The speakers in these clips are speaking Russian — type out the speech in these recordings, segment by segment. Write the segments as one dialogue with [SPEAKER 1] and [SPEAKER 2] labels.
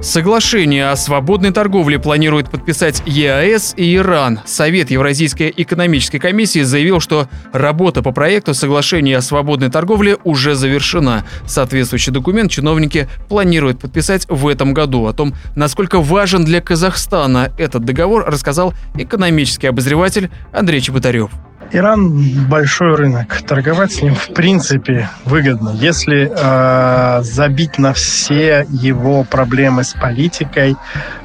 [SPEAKER 1] Соглашение о свободной торговле планирует подписать ЕАЭС и Иран. Совет Евразийской экономической комиссии заявил, что работа по проекту соглашения о свободной торговле уже завершена. Соответствующий документ чиновники планируют подписать в этом году. О том, насколько важен для Казахстана этот договор, рассказал экономический обозреватель Андрей Чеботарев.
[SPEAKER 2] Иран большой рынок. Торговать с ним в принципе выгодно. Если э, забить на все его проблемы с политикой,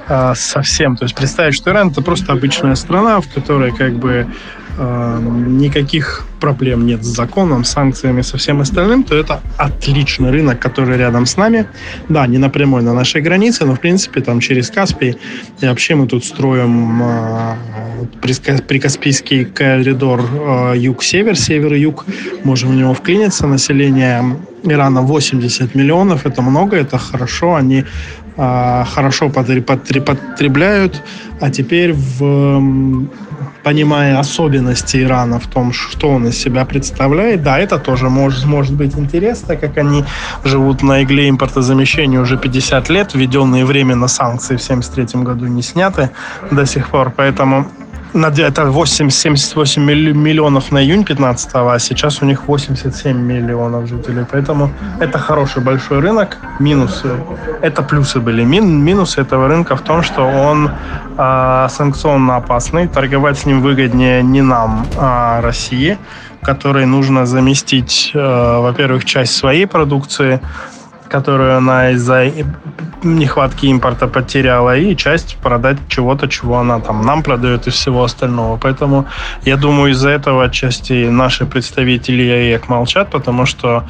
[SPEAKER 2] э, совсем. То есть представить, что Иран это просто обычная страна, в которой как бы никаких проблем нет с законом, санкциями, со всем остальным, то это отличный рынок, который рядом с нами. Да, не напрямую на нашей границе, но в принципе там через Каспий. И вообще мы тут строим э, прикаспийский коридор э, юг-север, север-юг. Можем в него вклиниться. Население Ирана 80 миллионов. Это много, это хорошо. Они э, хорошо потребляют. А теперь в понимая особенности Ирана в том, что он из себя представляет, да, это тоже может, может быть интересно, как они живут на игле импортозамещения уже 50 лет, введенные временно санкции в 1973 году не сняты до сих пор, поэтому это 8, 78 миллионов на июнь 15 а сейчас у них 87 миллионов жителей. Поэтому это хороший большой рынок. Минусы, это плюсы были. Мин, минусы этого рынка в том, что он э, санкционно опасный. Торговать с ним выгоднее не нам, а России, которой нужно заместить, э, во-первых, часть своей продукции, которую она из-за нехватки импорта потеряла, и часть продать чего-то, чего она там нам продает и всего остального. Поэтому я думаю, из-за этого отчасти наши представители ЯЭК молчат, потому что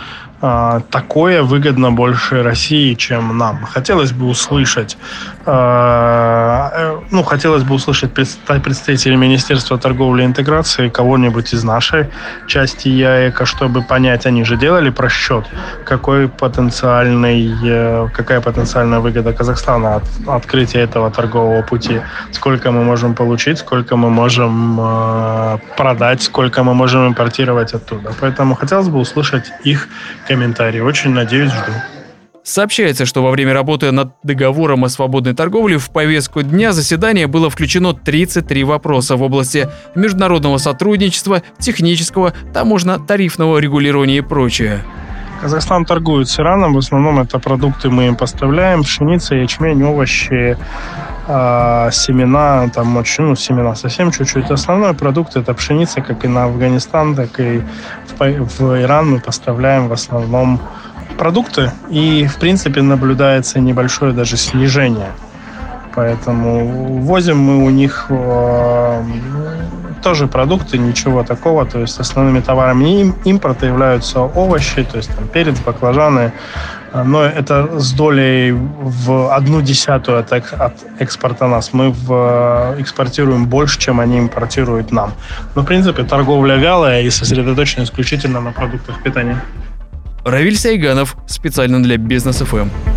[SPEAKER 2] а, такое выгодно больше России, чем нам. Хотелось бы услышать, э, ну, хотелось бы услышать представителей Министерства торговли и интеграции, кого-нибудь из нашей части ЯЭКа, чтобы понять, они же делали просчет, какой потенциальный, э, какая потенциальная выгода Казахстана от открытия этого торгового пути, сколько мы можем получить, сколько мы можем э, продать, сколько мы можем импортировать оттуда. Поэтому хотелось бы услышать их комментарии. Очень надеюсь, жду.
[SPEAKER 1] Сообщается, что во время работы над договором о свободной торговле в повестку дня заседания было включено 33 вопроса в области международного сотрудничества, технического, таможенно-тарифного регулирования и прочее.
[SPEAKER 2] Казахстан торгует с Ираном, в основном это продукты мы им поставляем, пшеница, ячмень, овощи, э, семена, там очень, ну, семена совсем чуть-чуть. Основной продукт это пшеница, как и на Афганистан, так и в, в Иран мы поставляем в основном продукты, и, в принципе, наблюдается небольшое даже снижение. Поэтому возим мы у них э, тоже продукты, ничего такого. То есть основными товарами импорта являются овощи, то есть там перец, баклажаны. Но это с долей в одну десятую от, от экспорта нас. Мы в, э, экспортируем больше, чем они импортируют нам. Но, в принципе, торговля вялая и сосредоточена исключительно на продуктах питания.
[SPEAKER 1] Равиль Сайганов, специально для Бизнес ФМ.